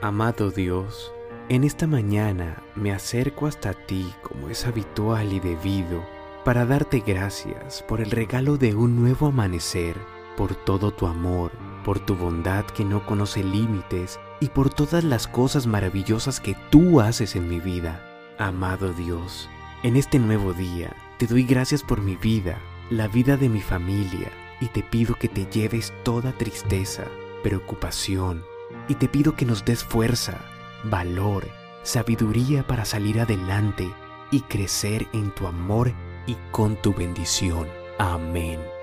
Amado Dios, en esta mañana me acerco hasta ti como es habitual y debido para darte gracias por el regalo de un nuevo amanecer, por todo tu amor, por tu bondad que no conoce límites y por todas las cosas maravillosas que tú haces en mi vida. Amado Dios, en este nuevo día te doy gracias por mi vida, la vida de mi familia, y te pido que te lleves toda tristeza, preocupación, y te pido que nos des fuerza, valor, sabiduría para salir adelante y crecer en tu amor y con tu bendición. Amén.